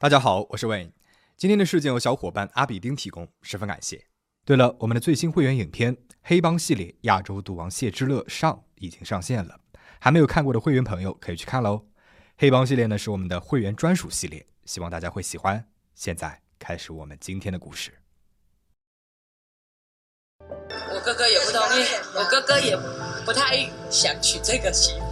大家好，我是 Wayne。今天的事件由小伙伴阿比丁提供，十分感谢。对了，我们的最新会员影片《黑帮系列：亚洲赌王谢之乐》上已经上线了，还没有看过的会员朋友可以去看喽。黑帮系列呢是我们的会员专属系列，希望大家会喜欢。现在开始我们今天的故事。我哥哥也不同意，我哥哥也不太想娶这个媳妇。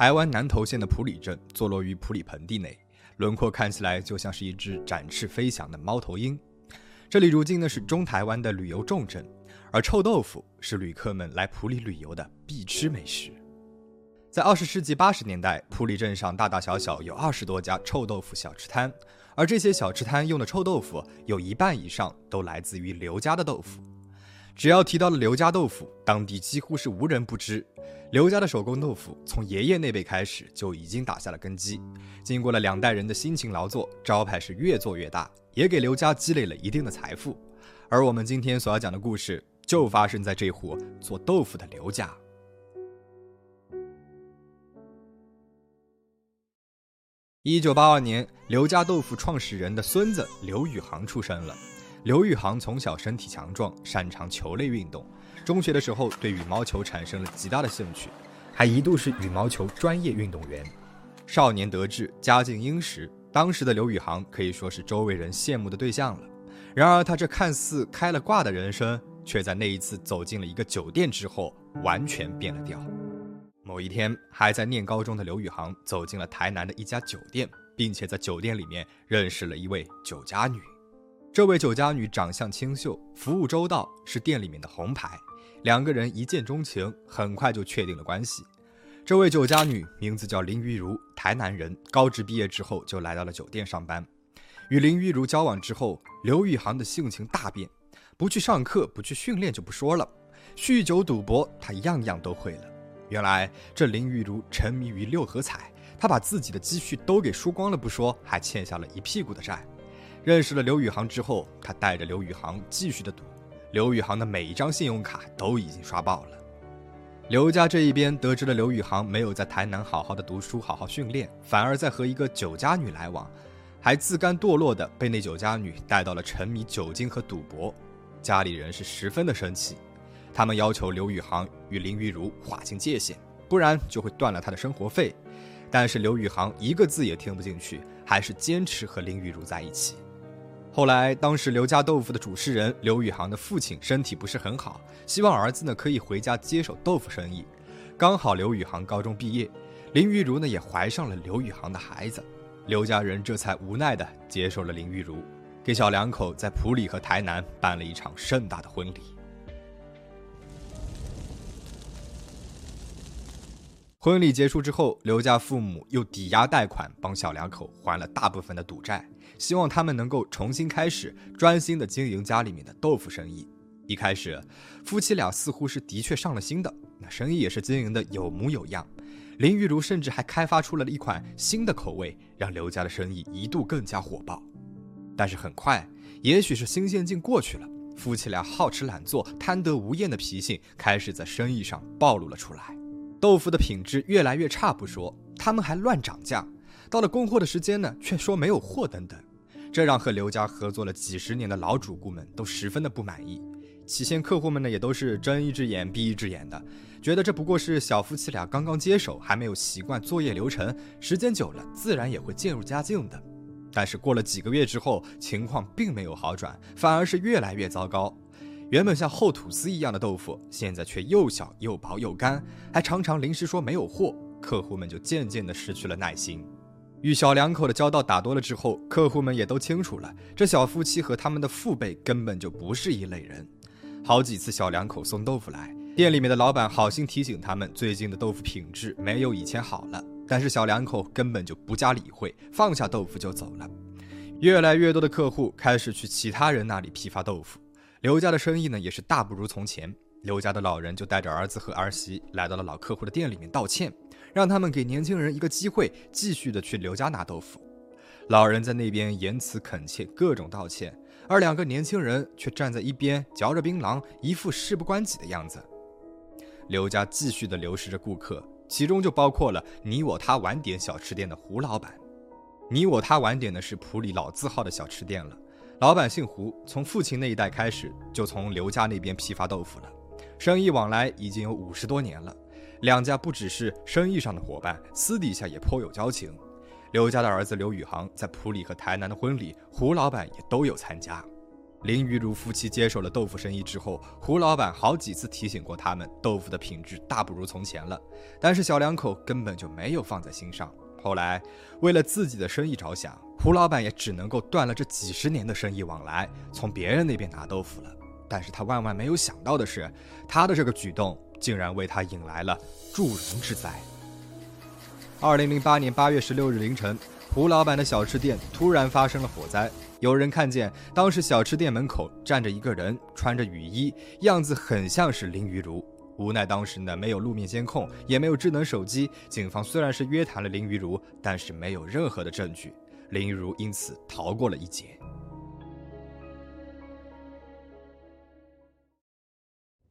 台湾南投县的埔里镇坐落于埔里盆地内，轮廓看起来就像是一只展翅飞翔的猫头鹰。这里如今呢是中台湾的旅游重镇，而臭豆腐是旅客们来埔里旅游的必吃美食。在二十世纪八十年代，埔里镇上大大小小有二十多家臭豆腐小吃摊，而这些小吃摊用的臭豆腐有一半以上都来自于刘家的豆腐。只要提到了刘家豆腐，当地几乎是无人不知。刘家的手工豆腐从爷爷那辈开始就已经打下了根基，经过了两代人的辛勤劳作，招牌是越做越大，也给刘家积累了一定的财富。而我们今天所要讲的故事，就发生在这户做豆腐的刘家。一九八二年，刘家豆腐创始人的孙子刘宇航出生了。刘宇航从小身体强壮，擅长球类运动。中学的时候，对羽毛球产生了极大的兴趣，还一度是羽毛球专业运动员。少年得志，家境殷实，当时的刘宇航可以说是周围人羡慕的对象了。然而，他这看似开了挂的人生，却在那一次走进了一个酒店之后，完全变了调。某一天，还在念高中的刘宇航走进了台南的一家酒店，并且在酒店里面认识了一位酒家女。这位酒家女长相清秀，服务周到，是店里面的红牌。两个人一见钟情，很快就确定了关系。这位酒家女名字叫林玉如，台南人，高职毕业之后就来到了酒店上班。与林玉如交往之后，刘宇航的性情大变，不去上课，不去训练就不说了，酗酒赌博，他样样都会了。原来这林玉如沉迷于六合彩，他把自己的积蓄都给输光了不说，还欠下了一屁股的债。认识了刘宇航之后，他带着刘宇航继续的赌，刘宇航的每一张信用卡都已经刷爆了。刘家这一边得知了刘宇航没有在台南好好的读书、好好训练，反而在和一个酒家女来往，还自甘堕落的被那酒家女带到了沉迷酒精和赌博，家里人是十分的生气，他们要求刘宇航与林玉如划清界限，不然就会断了他的生活费。但是刘宇航一个字也听不进去，还是坚持和林玉如在一起。后来，当时刘家豆腐的主持人刘宇航的父亲身体不是很好，希望儿子呢可以回家接手豆腐生意。刚好刘宇航高中毕业，林玉如呢也怀上了刘宇航的孩子，刘家人这才无奈的接受了林玉如，给小两口在普里和台南办了一场盛大的婚礼。婚礼结束之后，刘家父母又抵押贷款帮小两口还了大部分的赌债。希望他们能够重新开始，专心的经营家里面的豆腐生意。一开始，夫妻俩似乎是的确上了心的，那生意也是经营的有模有样。林玉如甚至还开发出了一款新的口味，让刘家的生意一度更加火爆。但是很快，也许是新鲜劲过去了，夫妻俩好吃懒做、贪得无厌的脾性开始在生意上暴露了出来。豆腐的品质越来越差不说，他们还乱涨价，到了供货的时间呢，却说没有货等等。这让和刘家合作了几十年的老主顾们都十分的不满意。起先客户们呢也都是睁一只眼闭一只眼的，觉得这不过是小夫妻俩刚刚接手，还没有习惯作业流程，时间久了自然也会渐入佳境的。但是过了几个月之后，情况并没有好转，反而是越来越糟糕。原本像厚吐司一样的豆腐，现在却又小又薄又干，还常常临时说没有货，客户们就渐渐的失去了耐心。与小两口的交道打多了之后，客户们也都清楚了，这小夫妻和他们的父辈根本就不是一类人。好几次小两口送豆腐来，店里面的老板好心提醒他们，最近的豆腐品质没有以前好了，但是小两口根本就不加理会，放下豆腐就走了。越来越多的客户开始去其他人那里批发豆腐，刘家的生意呢也是大不如从前。刘家的老人就带着儿子和儿媳来到了老客户的店里面道歉。让他们给年轻人一个机会，继续的去刘家拿豆腐。老人在那边言辞恳切，各种道歉，而两个年轻人却站在一边嚼着槟榔，一副事不关己的样子。刘家继续的流失着顾客，其中就包括了你我他晚点小吃店的胡老板。你我他晚点的是普里老字号的小吃店了，老板姓胡，从父亲那一代开始就从刘家那边批发豆腐了，生意往来已经有五十多年了。两家不只是生意上的伙伴，私底下也颇有交情。刘家的儿子刘宇航在普里和台南的婚礼，胡老板也都有参加。林玉如夫妻接手了豆腐生意之后，胡老板好几次提醒过他们，豆腐的品质大不如从前了。但是小两口根本就没有放在心上。后来，为了自己的生意着想，胡老板也只能够断了这几十年的生意往来，从别人那边拿豆腐了。但是他万万没有想到的是，他的这个举动竟然为他引来了祝融之灾。二零零八年八月十六日凌晨，胡老板的小吃店突然发生了火灾。有人看见当时小吃店门口站着一个人，穿着雨衣，样子很像是林玉如。无奈当时呢没有路面监控，也没有智能手机，警方虽然是约谈了林玉如，但是没有任何的证据，林玉如因此逃过了一劫。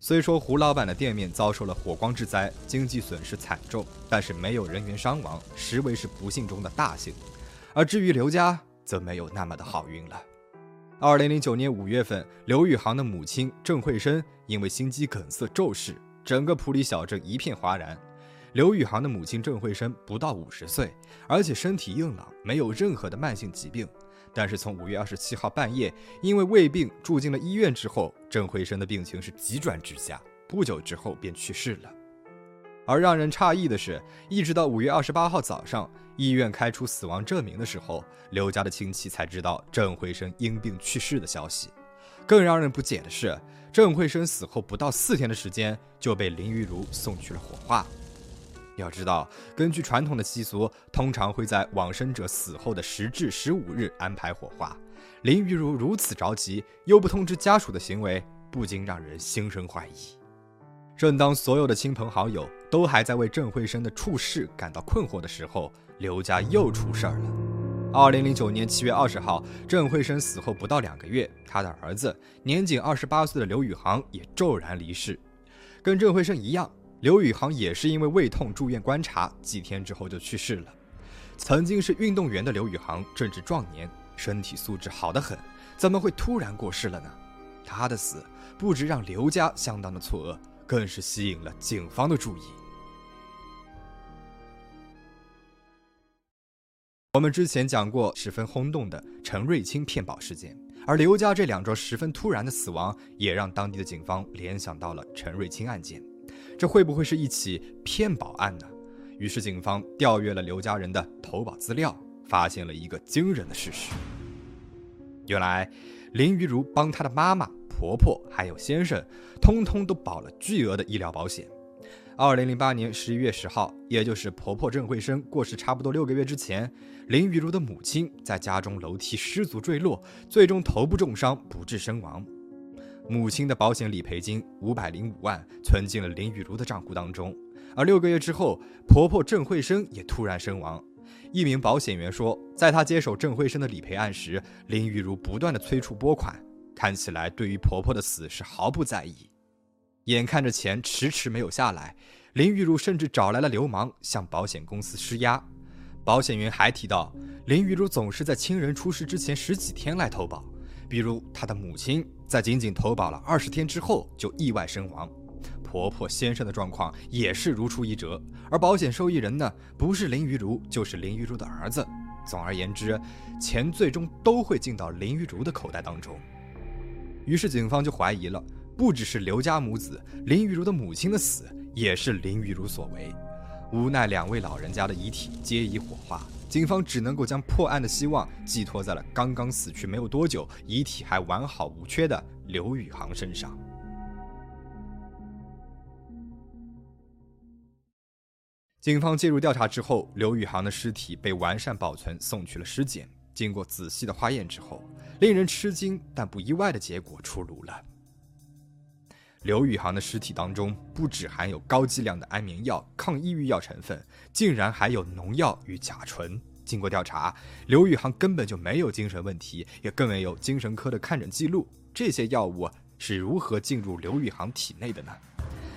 虽说胡老板的店面遭受了火光之灾，经济损失惨重，但是没有人员伤亡，实为是不幸中的大幸。而至于刘家，则没有那么的好运了。二零零九年五月份，刘宇航的母亲郑慧生因为心肌梗塞骤逝，整个普里小镇一片哗然。刘宇航的母亲郑慧生不到五十岁，而且身体硬朗，没有任何的慢性疾病。但是从五月二十七号半夜，因为胃病住进了医院之后，郑慧生的病情是急转直下，不久之后便去世了。而让人诧异的是，一直到五月二十八号早上，医院开出死亡证明的时候，刘家的亲戚才知道郑慧生因病去世的消息。更让人不解的是，郑慧生死后不到四天的时间，就被林玉如送去了火化。要知道，根据传统的习俗，通常会在往生者死后的十至十五日安排火化。林玉如如此着急，又不通知家属的行为，不禁让人心生怀疑。正当所有的亲朋好友都还在为郑慧生的处事感到困惑的时候，刘家又出事儿了。二零零九年七月二十号，郑慧生死后不到两个月，他的儿子年仅二十八岁的刘宇航也骤然离世。跟郑慧生一样，刘宇航也是因为胃痛住院观察，几天之后就去世了。曾经是运动员的刘宇航正值壮年，身体素质好得很，怎么会突然过世了呢？他的死不止让刘家相当的错愕。更是吸引了警方的注意。我们之前讲过十分轰动的陈瑞清骗保事件，而刘家这两桩十分突然的死亡，也让当地的警方联想到了陈瑞清案件。这会不会是一起骗保案呢？于是警方调阅了刘家人的投保资料，发现了一个惊人的事实：原来林玉如帮她的妈妈。婆婆还有先生，通通都保了巨额的医疗保险。二零零八年十一月十号，也就是婆婆郑慧生过世差不多六个月之前，林雨茹的母亲在家中楼梯失足坠落，最终头部重伤不治身亡。母亲的保险理赔金五百零五万存进了林雨茹的账户当中。而六个月之后，婆婆郑慧生也突然身亡。一名保险员说，在他接手郑慧生的理赔案时，林雨茹不断的催促拨款。看起来对于婆婆的死是毫不在意，眼看着钱迟迟没有下来，林玉如甚至找来了流氓向保险公司施压。保险员还提到，林玉如总是在亲人出事之前十几天来投保，比如她的母亲在仅仅投保了二十天之后就意外身亡，婆婆先生的状况也是如出一辙，而保险受益人呢，不是林玉如就是林玉如的儿子。总而言之，钱最终都会进到林玉如的口袋当中。于是警方就怀疑了，不只是刘家母子，林雨如的母亲的死也是林雨如所为。无奈两位老人家的遗体皆已火化，警方只能够将破案的希望寄托在了刚刚死去没有多久、遗体还完好无缺的刘宇航身上。警方介入调查之后，刘宇航的尸体被完善保存，送去了尸检。经过仔细的化验之后，令人吃惊但不意外的结果出炉了。刘宇航的尸体当中不只含有高剂量的安眠药、抗抑郁药成分，竟然还有农药与甲醇。经过调查，刘宇航根本就没有精神问题，也更没有精神科的看诊记录。这些药物是如何进入刘宇航体内的呢？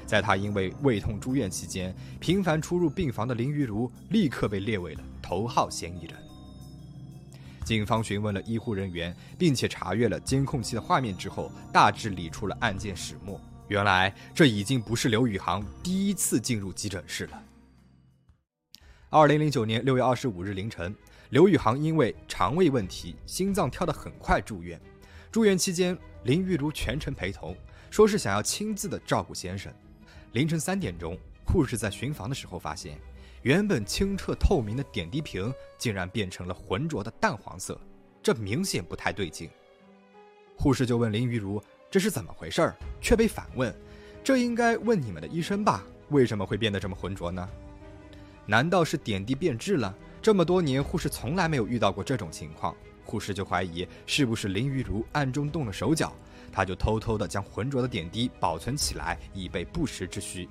在他因为胃痛住院期间，频繁出入病房的林玉如立刻被列为了头号嫌疑人。警方询问了医护人员，并且查阅了监控器的画面之后，大致理出了案件始末。原来，这已经不是刘宇航第一次进入急诊室了。二零零九年六月二十五日凌晨，刘宇航因为肠胃问题，心脏跳得很快住院。住院期间，林玉如全程陪同，说是想要亲自的照顾先生。凌晨三点钟，护士在巡房的时候发现，原本清澈透明的点滴瓶竟然变成了浑浊的淡黄色，这明显不太对劲。护士就问林玉如：“这是怎么回事儿？”却被反问：“这应该问你们的医生吧？为什么会变得这么浑浊呢？难道是点滴变质了？这么多年，护士从来没有遇到过这种情况。护士就怀疑是不是林玉如暗中动了手脚。”他就偷偷地将浑浊的点滴保存起来，以备不时之需。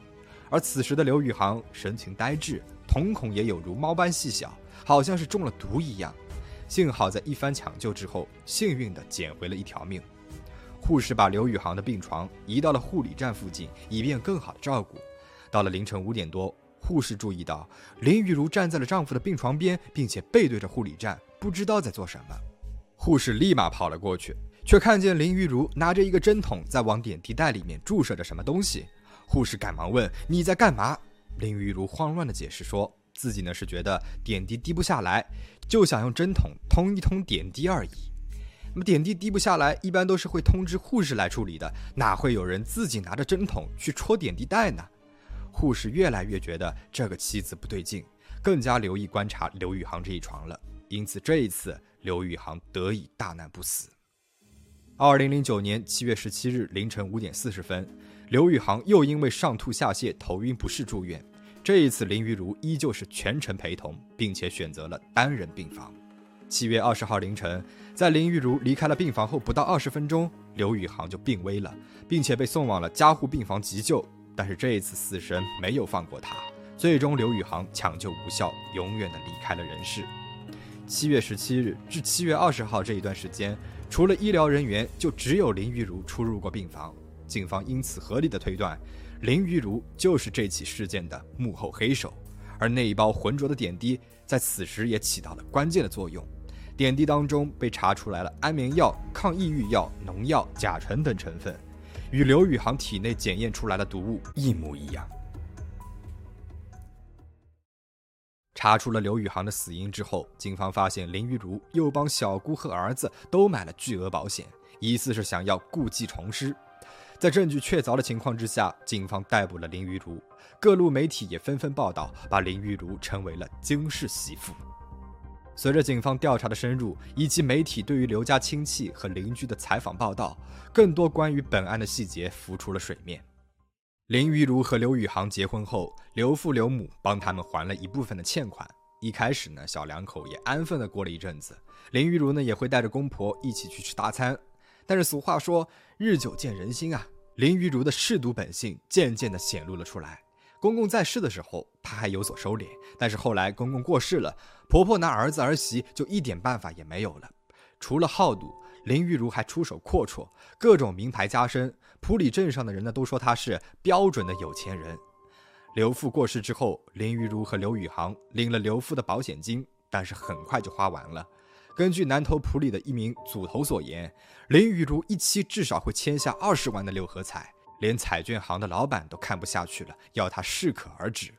而此时的刘宇航神情呆滞，瞳孔也有如猫般细小，好像是中了毒一样。幸好在一番抢救之后，幸运地捡回了一条命。护士把刘宇航的病床移到了护理站附近，以便更好的照顾。到了凌晨五点多，护士注意到林玉如站在了丈夫的病床边，并且背对着护理站，不知道在做什么。护士立马跑了过去。却看见林玉如拿着一个针筒在往点滴袋里面注射着什么东西，护士赶忙问：“你在干嘛？”林玉如慌乱地解释说：“自己呢是觉得点滴滴不下来，就想用针筒通一通点滴而已。那么点滴滴不下来，一般都是会通知护士来处理的，哪会有人自己拿着针筒去戳点滴袋呢？”护士越来越觉得这个妻子不对劲，更加留意观察刘宇航这一床了。因此这一次，刘宇航得以大难不死。二零零九年七月十七日凌晨五点四十分，刘宇航又因为上吐下泻、头晕不适住院。这一次，林玉如依旧是全程陪同，并且选择了单人病房。七月二十号凌晨，在林玉如离开了病房后不到二十分钟，刘宇航就病危了，并且被送往了加护病房急救。但是这一次，死神没有放过他，最终刘宇航抢救无效，永远的离开了人世。七月十七日至七月二十号这一段时间。除了医疗人员，就只有林玉如出入过病房。警方因此合理的推断，林玉如就是这起事件的幕后黑手。而那一包浑浊的点滴，在此时也起到了关键的作用。点滴当中被查出来了安眠药、抗抑郁药、农药、甲醇等成分，与刘宇航体内检验出来的毒物一模一样。查出了刘宇航的死因之后，警方发现林玉如又帮小姑和儿子都买了巨额保险，疑似是想要故技重施。在证据确凿的情况之下，警方逮捕了林玉如。各路媒体也纷纷报道，把林玉如称为了惊世媳妇。随着警方调查的深入，以及媒体对于刘家亲戚和邻居的采访报道，更多关于本案的细节浮出了水面。林玉如和刘宇航结婚后，刘父刘母帮他们还了一部分的欠款。一开始呢，小两口也安分的过了一阵子。林玉如呢，也会带着公婆一起去吃大餐。但是俗话说，日久见人心啊。林玉如的嗜赌本性渐渐的显露了出来。公公在世的时候，她还有所收敛，但是后来公公过世了，婆婆拿儿子儿媳就一点办法也没有了。除了好赌。林玉如还出手阔绰，各种名牌加身。普里镇上的人呢，都说她是标准的有钱人。刘父过世之后，林玉如和刘宇航领了刘父的保险金，但是很快就花完了。根据南头普里的一名组头所言，林玉如一期至少会签下二十万的六合彩，连彩券行的老板都看不下去了，要他适可而止。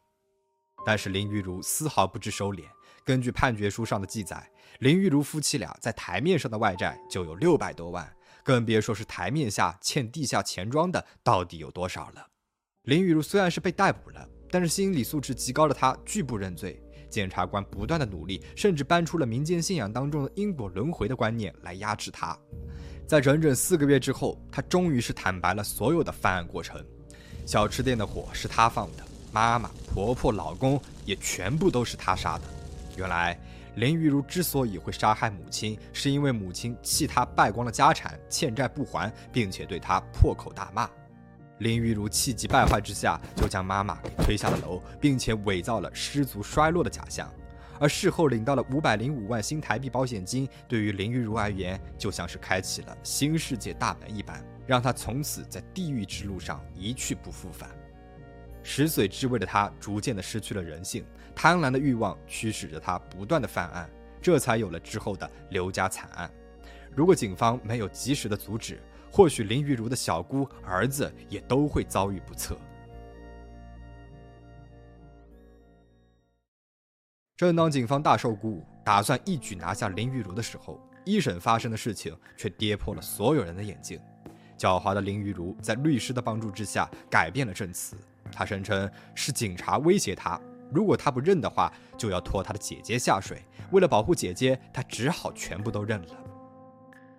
但是林玉如丝毫不知收敛。根据判决书上的记载，林玉如夫妻俩在台面上的外债就有六百多万，更别说是台面下欠地下钱庄的到底有多少了。林玉如虽然是被逮捕了，但是心理素质极高的她拒不认罪。检察官不断的努力，甚至搬出了民间信仰当中的因果轮回的观念来压制他。在整整四个月之后，他终于是坦白了所有的犯案过程。小吃店的火是他放的，妈妈、婆婆、老公也全部都是他杀的。原来林玉如之所以会杀害母亲，是因为母亲气他败光了家产，欠债不还，并且对他破口大骂。林玉如气急败坏之下，就将妈妈给推下了楼，并且伪造了失足衰落的假象。而事后领到了五百零五万新台币保险金，对于林玉如而言，就像是开启了新世界大门一般，让她从此在地狱之路上一去不复返。食髓知味的他逐渐的失去了人性，贪婪的欲望驱使着他不断的犯案，这才有了之后的刘家惨案。如果警方没有及时的阻止，或许林玉如的小姑、儿子也都会遭遇不测。正当警方大受鼓舞，打算一举拿下林玉如的时候，一审发生的事情却跌破了所有人的眼睛。狡猾的林玉如在律师的帮助之下改变了证词，他声称是警察威胁他，如果他不认的话，就要拖他的姐姐下水。为了保护姐姐，他只好全部都认了。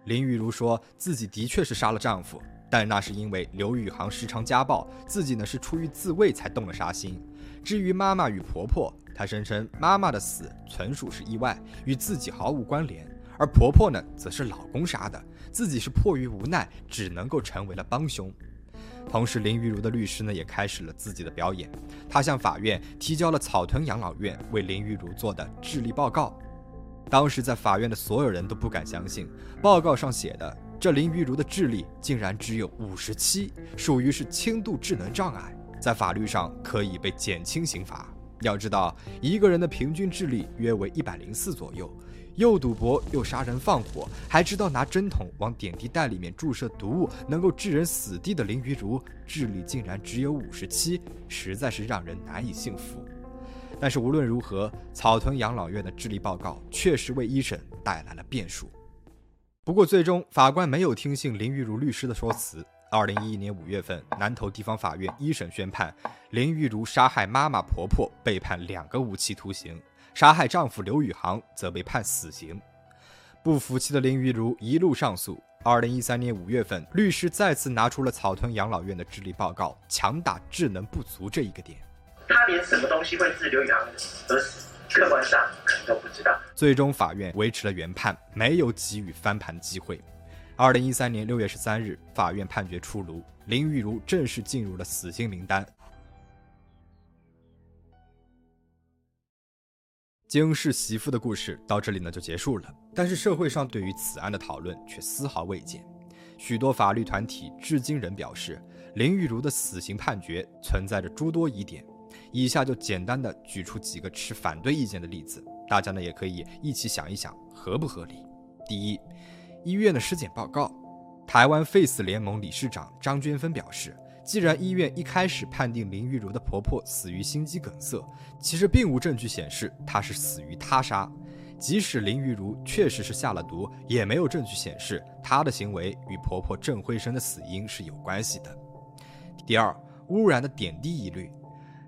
林玉如说自己的确是杀了丈夫，但那是因为刘宇航时常家暴，自己呢是出于自卫才动了杀心。至于妈妈与婆婆，她声称妈妈的死纯属是意外，与自己毫无关联，而婆婆呢，则是老公杀的，自己是迫于无奈，只能够成为了帮凶。同时，林玉如的律师呢，也开始了自己的表演，他向法院提交了草屯养老院为林玉如做的智力报告。当时在法院的所有人都不敢相信，报告上写的这林玉如的智力竟然只有五十七，属于是轻度智能障碍。在法律上可以被减轻刑罚。要知道，一个人的平均智力约为一百零四左右，又赌博又杀人放火，还知道拿针筒往点滴袋里面注射毒物，能够致人死地的林玉如，智力竟然只有五十七，实在是让人难以信服。但是无论如何，草屯养老院的智力报告确实为一审带来了变数。不过，最终法官没有听信林玉如律师的说辞。二零一一年五月份，南头地方法院一审宣判，林玉如杀害妈妈婆婆，被判两个无期徒刑；杀害丈夫刘宇航则被判死刑。不服气的林玉如一路上诉。二零一三年五月份，律师再次拿出了草屯养老院的智力报告，强打智能不足这一个点。他连什么东西会致刘宇航而，客观上可能都不知道。最终，法院维持了原判，没有给予翻盘机会。二零一三年六月十三日，法院判决出炉，林玉如正式进入了死刑名单。惊世媳妇的故事到这里呢就结束了，但是社会上对于此案的讨论却丝毫未减，许多法律团体至今仍表示林玉如的死刑判决存在着诸多疑点。以下就简单的举出几个持反对意见的例子，大家呢也可以一起想一想合不合理。第一。医院的尸检报告，台湾 Face 联盟理事长张娟芬表示，既然医院一开始判定林玉如的婆婆死于心肌梗塞，其实并无证据显示她是死于他杀。即使林玉如确实是下了毒，也没有证据显示她的行为与婆婆郑慧生的死因是有关系的。第二，污染的点滴疑虑，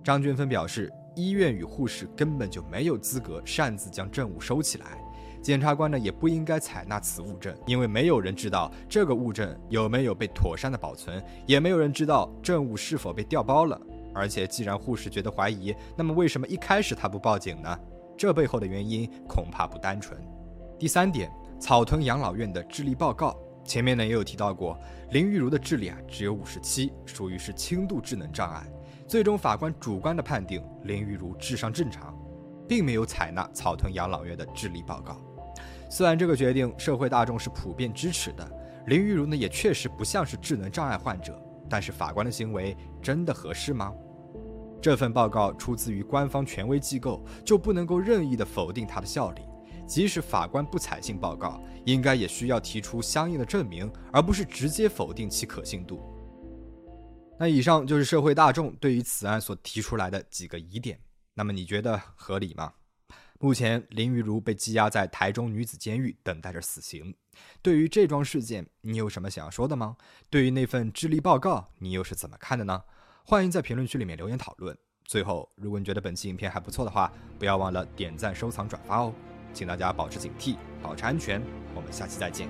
张军芬表示，医院与护士根本就没有资格擅自将证物收起来。检察官呢也不应该采纳此物证，因为没有人知道这个物证有没有被妥善的保存，也没有人知道证物是否被调包了。而且，既然护士觉得怀疑，那么为什么一开始他不报警呢？这背后的原因恐怕不单纯。第三点，草屯养老院的智力报告，前面呢也有提到过，林玉如的智力啊只有五十七，属于是轻度智能障碍。最终法官主观的判定林玉如智商正常，并没有采纳草屯养老院的智力报告。虽然这个决定社会大众是普遍支持的，林玉如呢也确实不像是智能障碍患者，但是法官的行为真的合适吗？这份报告出自于官方权威机构，就不能够任意的否定它的效力。即使法官不采信报告，应该也需要提出相应的证明，而不是直接否定其可信度。那以上就是社会大众对于此案所提出来的几个疑点，那么你觉得合理吗？目前，林玉如被羁押在台中女子监狱，等待着死刑。对于这桩事件，你有什么想要说的吗？对于那份智力报告，你又是怎么看的呢？欢迎在评论区里面留言讨论。最后，如果你觉得本期影片还不错的话，不要忘了点赞、收藏、转发哦。请大家保持警惕，保持安全。我们下期再见。